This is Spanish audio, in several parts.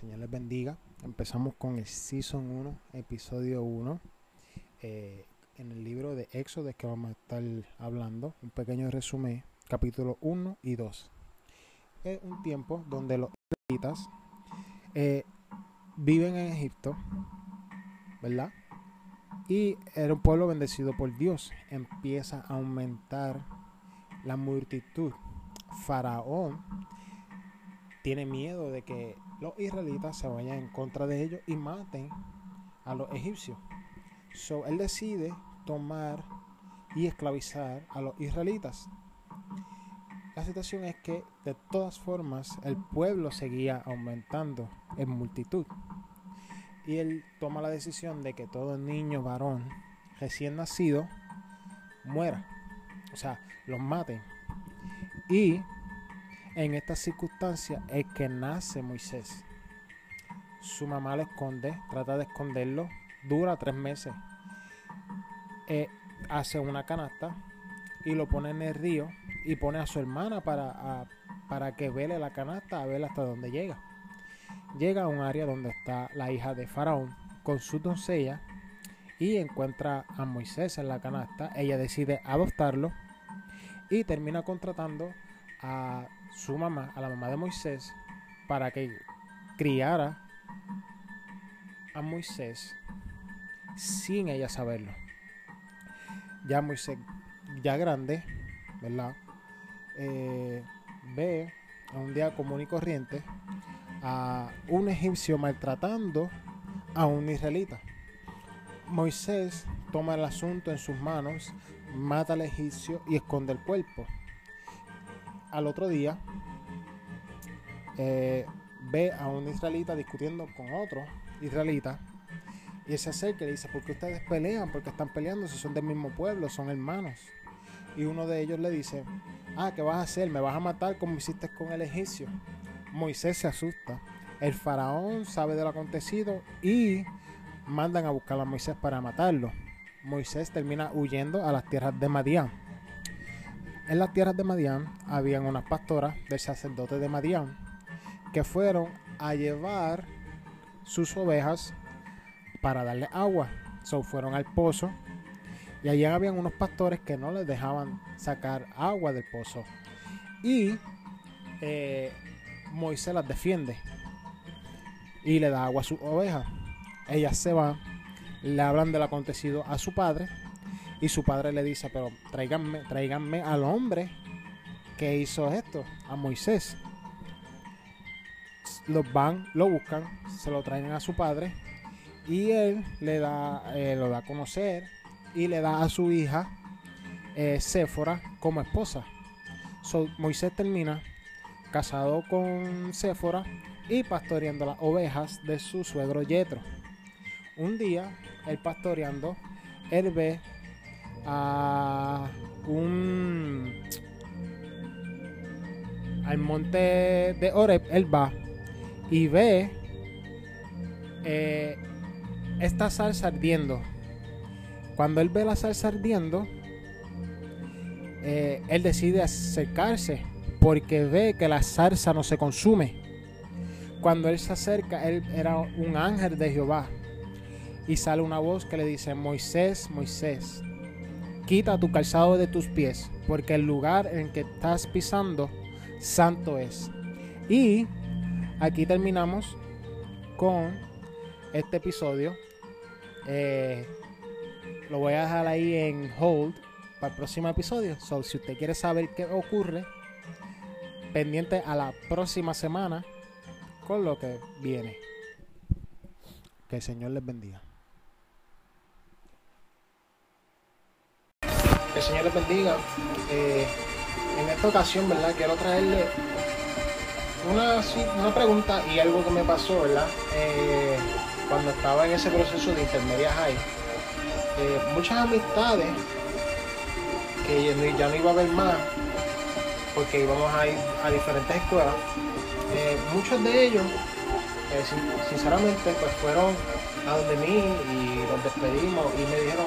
Señor les bendiga. Empezamos con el Season 1, episodio 1. Eh, en el libro de Éxodo que vamos a estar hablando. Un pequeño resumen, capítulo 1 y 2. Es un tiempo donde los israelitas eh, viven en Egipto, ¿verdad? Y era un pueblo bendecido por Dios. Empieza a aumentar la multitud. Faraón tiene miedo de que los israelitas se vayan en contra de ellos y maten a los egipcios. So, él decide tomar y esclavizar a los israelitas. La situación es que de todas formas el pueblo seguía aumentando en multitud. Y él toma la decisión de que todo niño varón recién nacido muera. O sea, los maten. Y en estas circunstancias es que nace Moisés. Su mamá lo esconde, trata de esconderlo, dura tres meses. Eh, hace una canasta y lo pone en el río y pone a su hermana para, para que vele la canasta a ver hasta dónde llega. Llega a un área donde está la hija de Faraón con su doncella y encuentra a Moisés en la canasta. Ella decide adoptarlo y termina contratando a su mamá, a la mamá de Moisés, para que criara a Moisés sin ella saberlo. Ya Moisés, ya grande, ¿verdad? Eh, ve a un día común y corriente a un egipcio maltratando a un israelita. Moisés toma el asunto en sus manos, mata al egipcio y esconde el cuerpo al otro día eh, ve a un israelita discutiendo con otro israelita y se acerca y le dice, ¿por qué ustedes pelean? ¿Por qué están peleando si son del mismo pueblo, son hermanos? Y uno de ellos le dice, ah, ¿qué vas a hacer? ¿Me vas a matar como hiciste con el egipcio? Moisés se asusta. El faraón sabe de lo acontecido y mandan a buscar a Moisés para matarlo. Moisés termina huyendo a las tierras de Madián. En las tierras de Madián habían unas pastoras del sacerdote de Madián que fueron a llevar sus ovejas para darle agua. So, fueron al pozo y allí habían unos pastores que no les dejaban sacar agua del pozo. Y eh, Moisés las defiende y le da agua a su oveja. Ellas se van, le hablan del acontecido a su padre y su padre le dice, pero tráiganme, al hombre que hizo esto, a Moisés. Los van, lo buscan, se lo traen a su padre y él le da, eh, lo da a conocer y le da a su hija eh, Séfora como esposa. Moisés termina casado con Séfora y pastoreando las ovejas de su suegro Yetro. Un día, él pastoreando, él ve a un al monte de Oreb, él va y ve eh, esta salsa ardiendo. Cuando él ve la salsa ardiendo, eh, él decide acercarse porque ve que la salsa no se consume. Cuando él se acerca, él era un ángel de Jehová. Y sale una voz que le dice, Moisés, Moisés, quita tu calzado de tus pies, porque el lugar en que estás pisando, santo es. Y aquí terminamos con este episodio. Eh, lo voy a dejar ahí en hold para el próximo episodio. So, si usted quiere saber qué ocurre, pendiente a la próxima semana con lo que viene. Que el Señor les bendiga. El Señor les bendiga. Eh, en esta ocasión, ¿verdad? Quiero traerle una, una pregunta y algo que me pasó, ¿verdad? Eh, cuando estaba en ese proceso de intermedia high. Eh, muchas amistades que ya no iba a ver más porque íbamos a ir a diferentes escuelas. muchos de ellos, sinceramente, pues fueron a donde mí y los despedimos y me dijeron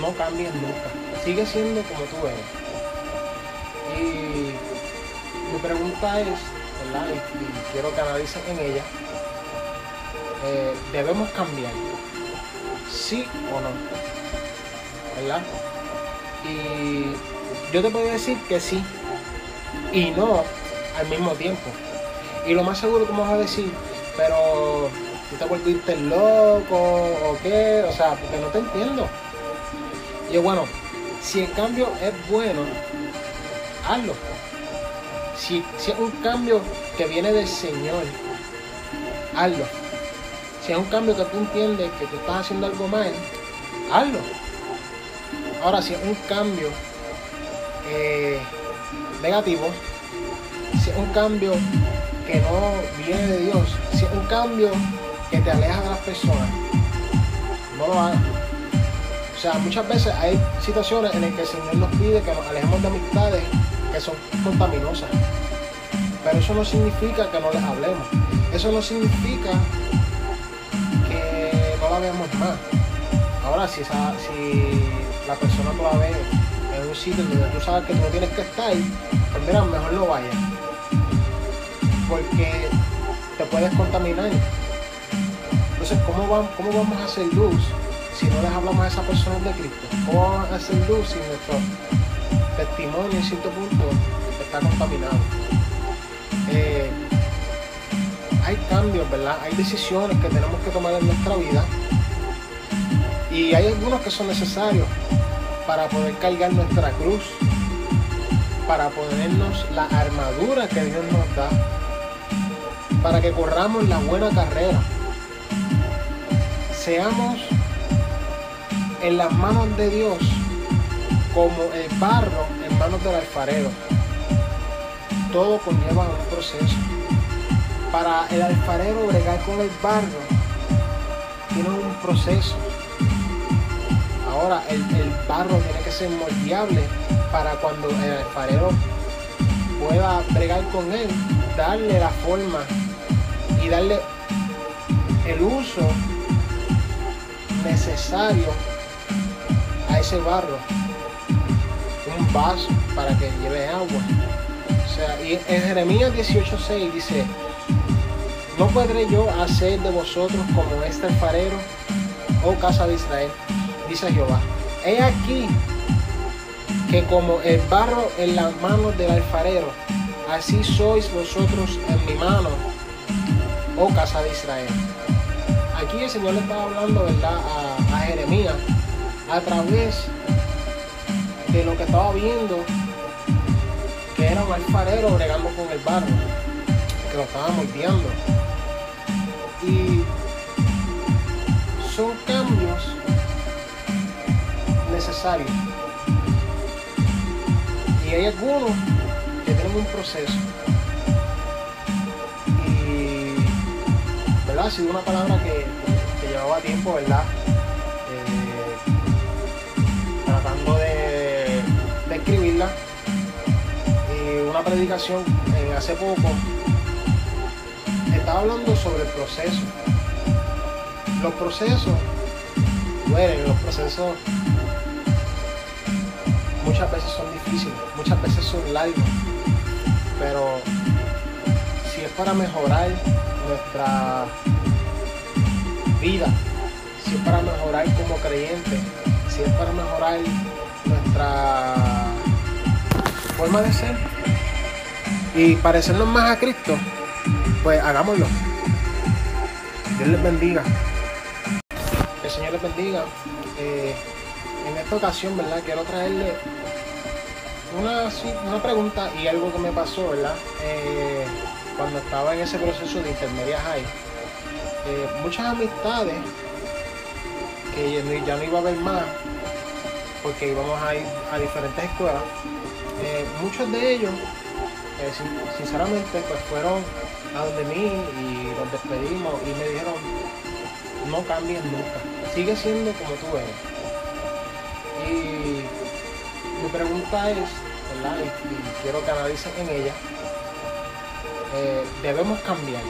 no cambies nunca. Sigue siendo como tú eres. Y mi pregunta es, ¿verdad? Y, quiero que analicen en ella. Eh, debemos cambiar. Sí o no. ¿Verdad? Y yo te puedo decir que sí y no al mismo tiempo. Y lo más seguro que me vas a decir, pero tú te volviste loco o qué, o sea, porque no te entiendo. Y bueno, si el cambio es bueno, hazlo. Si, si es un cambio que viene del Señor, hazlo. Si es un cambio que tú entiendes que tú estás haciendo algo mal, hazlo. Ahora, si es un cambio eh, negativo, si es un cambio que no viene de Dios, si es un cambio que te aleja de las personas, no lo hagas. O sea, muchas veces hay situaciones en las que el Señor nos pide que nos alejemos de amistades que son contaminosas. Pero eso no significa que no les hablemos. Eso no significa que no la veamos más. Ahora, si, esa, si la persona tú la ves en un sitio donde tú sabes que tú no tienes que estar, pues mira, mejor no vayas. Porque te puedes contaminar. Entonces, ¿cómo, ¿cómo vamos a hacer luz si no les hablamos a esa persona de Cristo? ¿Cómo vamos a hacer luz si nuestro testimonio en cierto punto está contaminado? Eh, hay cambios, ¿verdad? Hay decisiones que tenemos que tomar en nuestra vida y hay algunos que son necesarios para poder cargar nuestra cruz, para ponernos la armadura que Dios nos da, para que corramos la buena carrera. Seamos en las manos de Dios como el barro en manos del alfarero. Todo conlleva un proceso. Para el alfarero bregar con el barro, tiene un proceso Ahora el, barro tiene que ser moldeable para cuando el alfarero pueda bregar con él, darle la forma y darle el uso necesario ese barro. Un vaso para que lleve agua. O sea, y en Jeremías 18:6 dice, ¿no podré yo hacer de vosotros como este alfarero, oh casa de Israel? dice Jehová, he aquí que como el barro en las manos del alfarero, así sois vosotros en mi mano, oh casa de Israel. Aquí el Señor le estaba hablando, ¿verdad?, a, Jeremías a través de lo que estaba viendo, que era un alfarero bregando con el barro, que lo estaba moldeando. Y son cambios necesario. Y hay algunos que tienen un proceso. Y, ¿verdad? Ha sido una palabra que, llevaba tiempo, ¿verdad? Y una predicación eh, hace poco estaba hablando sobre el proceso. Los procesos duelen, los procesos muchas veces son difíciles, muchas veces son largos, pero si es para mejorar nuestra vida, si es para mejorar como creyente, si es para mejorar nuestra forma de ser y parecernos más a Cristo, pues hagámoslo. Dios les bendiga. El Señor les bendiga. Eh, en esta ocasión, ¿verdad? Quiero traerle una, una pregunta y algo que me pasó, ¿verdad? Eh, cuando estaba en ese proceso de intermedia high. Eh, muchas amistades que ya no iba a ver más porque íbamos a ir a diferentes escuelas. Eh, muchos de ellos, sinceramente, pues fueron a donde mí y los despedimos y me dijeron, no cambies nunca, sigue siendo como tú eres y mi pregunta es, ¿verdad? Y, quiero que analicen en ella, eh, ¿debemos cambiar?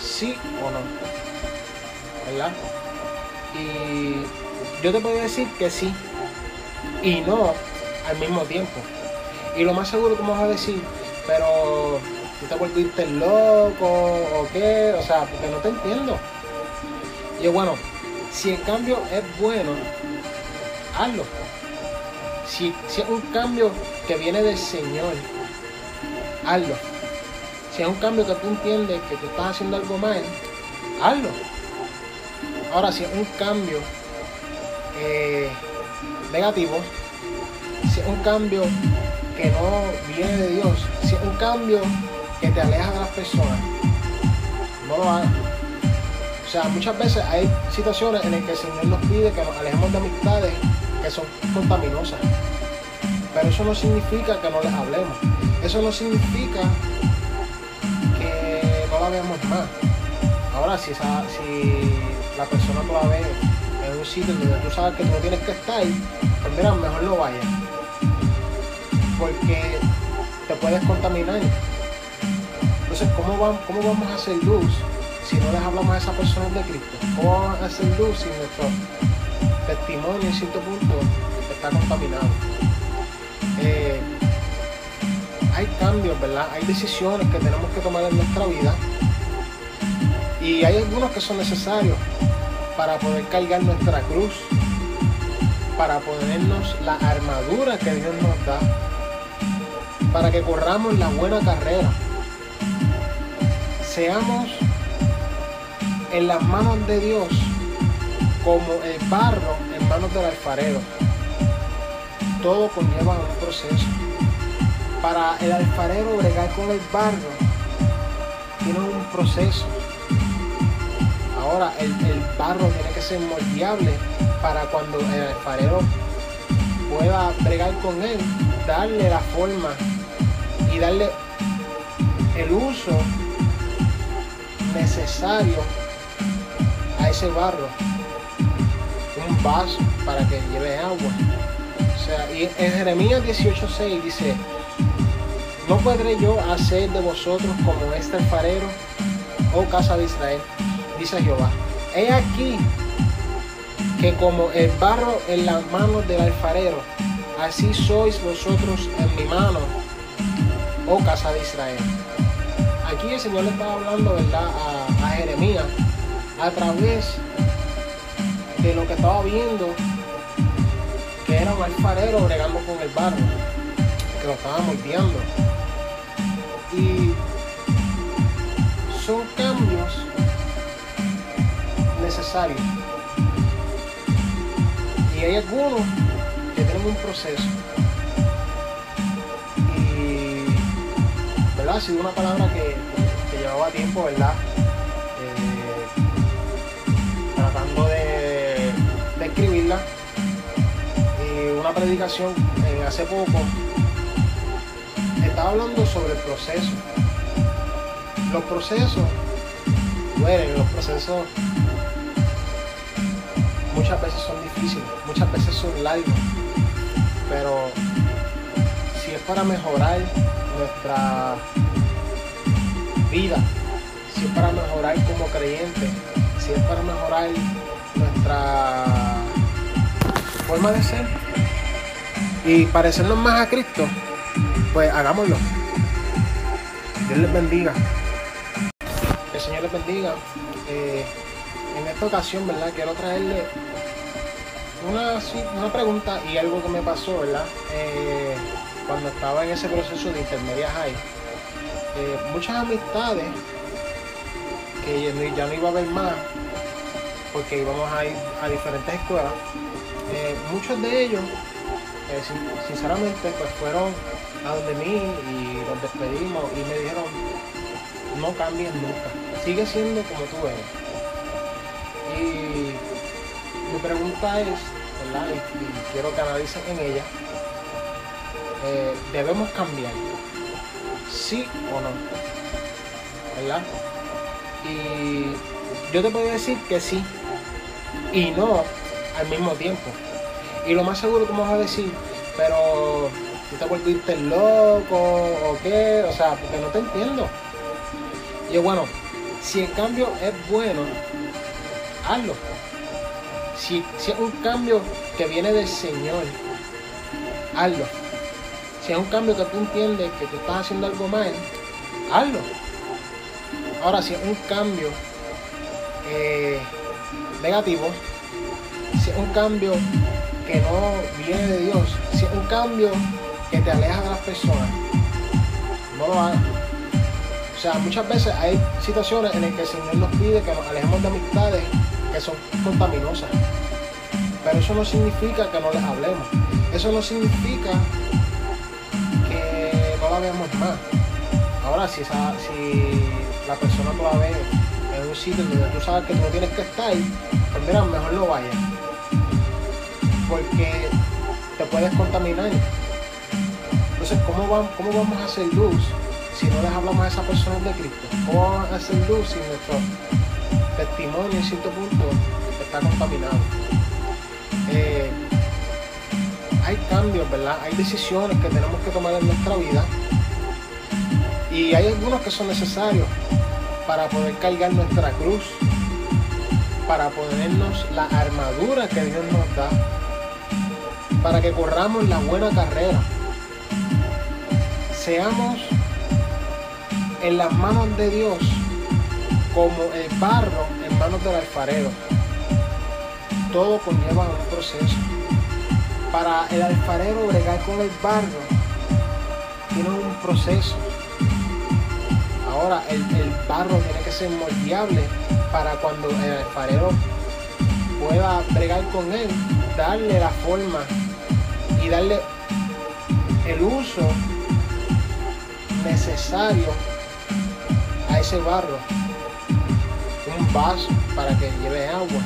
¿Sí o no? ¿Verdad? Y yo te puedo decir que sí y no al mismo tiempo. Y lo más seguro me vas a decir, pero tú te volviste loco o qué, o sea, porque no te entiendo. Y yo, bueno, si el cambio es bueno, hazlo. Si, si es un cambio que viene del Señor, hazlo. Si es un cambio que tú entiendes que tú estás haciendo algo mal, hazlo. Ahora, si es un cambio eh, negativo, si es un cambio que no viene de Dios, si es un cambio que te aleja de las personas, no lo hagas. O sea, muchas veces hay situaciones en las que el Señor nos pide que nos alejemos de amistades que son contaminosas. Pero eso no significa que no les hablemos. Eso no significa que no la veamos más. Ahora, si, la persona tú la ves en un sitio donde tú sabes que tú no tienes que estar, pues mira, mejor no vayas. Porque te puedes contaminar. Entonces, ¿cómo, vamos, ¿cómo vamos a hacer luz si no les hablamos a esa persona de Cristo? ¿Cómo vamos a hacer luz si nuestro testimonio en cierto punto está contaminado? Eh, hay cambios, ¿verdad? Hay decisiones que tenemos que tomar en nuestra vida y hay algunos que son necesarios para poder cargar nuestra cruz, para ponernos la armadura que Dios nos da, para que corramos la buena carrera. Seamos en las manos de Dios como el barro en manos del alfarero. Todo conlleva un proceso. Para el alfarero bregar con el barro, tiene un proceso. Ahora el, barro tiene que ser moldeable para cuando el alfarero pueda bregar con él, darle la forma darle el uso necesario a ese barro. Un vaso para que lleve agua. O sea, y en Jeremías 18:6 dice, ¿no podré yo hacer de vosotros como este alfarero, oh casa de Israel? Dice Jehová. He aquí que como el barro en las manos del alfarero, así sois vosotros en mi mano, oh casa de Israel. Aquí el Señor le estaba hablando, ¿verdad?, a, a Jeremías a través de lo que estaba viendo, que era un alfarero bregando con el barro, que lo estaba moldeando. Y son cambios necesarios. Y hay algunos que tienen un proceso. ¿Verdad? Ha sido una palabra que, llevaba tiempo, ¿verdad? Eh, tratando de, de escribirla. Y una predicación eh, hace poco estaba hablando sobre el proceso. Los procesos duelen, los procesos muchas veces son difíciles, muchas veces son largos, pero si es para mejorar nuestra vida, si es para mejorar como creyente, si es para mejorar nuestra forma de ser y parecernos más a Cristo, pues hagámoslo. Dios les bendiga. El Señor les bendiga. Eh, en esta ocasión, ¿verdad? Quiero traerle una, una pregunta y algo que me pasó, ¿verdad? Eh, cuando estaba en ese proceso de intermedia high. Eh, muchas amistades que ya no iba a ver más porque íbamos a ir a diferentes escuelas. Eh, muchos de ellos, eh, sin- sinceramente, pues fueron a donde mí y nos despedimos y me dijeron, no cambies nunca, sigue siendo como tú eres. Y mi pregunta es, ¿verdad? Y, y quiero que analicen en ella, eh, ¿debemos cambiar? ¿Sí o no? ¿Verdad? Y yo te puedo decir que sí y no al mismo tiempo. Y lo más seguro que me vas a decir, pero tú te volviste loco o qué, o sea, porque no te entiendo. Y bueno, si el cambio es bueno, hazlo. Si, si es un cambio que viene del Señor, hazlo. Si es un cambio que tú entiendes que tú estás haciendo algo mal, hazlo. Ahora, si es un cambio eh, negativo, si es un cambio que no viene de Dios, si es un cambio que te aleja de las personas, no lo hagas. O sea, muchas veces hay situaciones en las que el Señor nos pide que nos alejemos de amistades que son contaminosas. Pero eso no significa que no les hablemos. Eso no significa no veamos más. Ahora, si, esa, si la persona tú la ves en un sitio donde tú sabes que tú no tienes que estar, pues mira, mejor no vayas. Porque te puedes contaminar. Entonces, ¿cómo, vamos, ¿cómo vamos a hacer luz si no les hablamos a esa persona de Cristo? ¿Cómo vamos a hacer luz si nuestro testimonio en cierto punto está contaminado? Eh, hay cambios, ¿verdad? Hay decisiones que tenemos que tomar en nuestra vida y hay algunos que son necesarios para poder cargar nuestra cruz, para ponernos la armadura que Dios nos da, para que corramos la buena carrera. Seamos en las manos de Dios como el barro en manos del alfarero. Todo conlleva un proceso. Para el alfarero bregar con el barro, tiene un proceso. Ahora el, barro tiene que ser moldeable para cuando el alfarero pueda bregar con él, darle la forma y darle el uso necesario a ese barro. Un vaso para que lleve agua.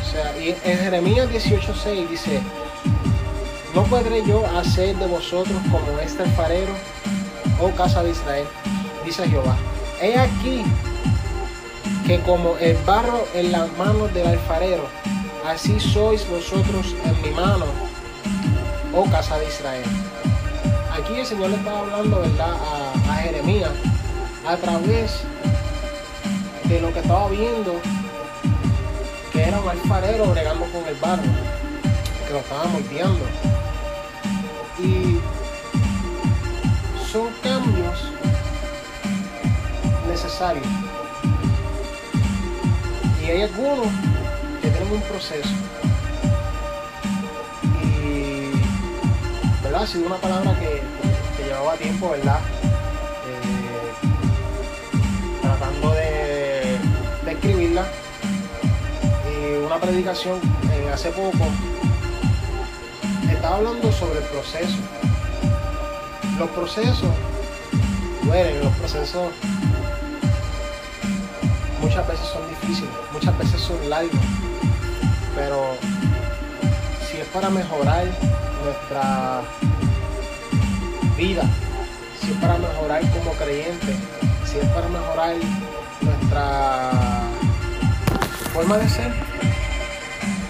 O sea, y en Jeremías 18:6 dice, ¿no podré yo hacer de vosotros como este alfarero, oh casa de Israel? Dice Jehová. He aquí que como el barro en las manos del alfarero, así sois vosotros en mi mano, oh casa de Israel. Aquí el Señor le estaba hablando, ¿verdad?, a, a Jeremías a través de lo que estaba viendo, que era un alfarero bregando con el barro, que lo estaba moldeando. Y son cambios necesarios. Y hay algunos que tienen un proceso. Y, ¿verdad? Ha sido una palabra que, llevaba tiempo, ¿verdad? Eh, tratando de, de escribirla. Y una predicación eh, hace poco hablando sobre el proceso. Los procesos duelen, los procesos muchas veces son difíciles, muchas veces son largos, pero si es para mejorar nuestra vida, si es para mejorar como creyente, si es para mejorar nuestra forma de ser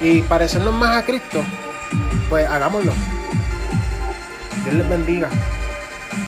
y parecernos más a Cristo, pues hagámoslo. Dios les bendiga.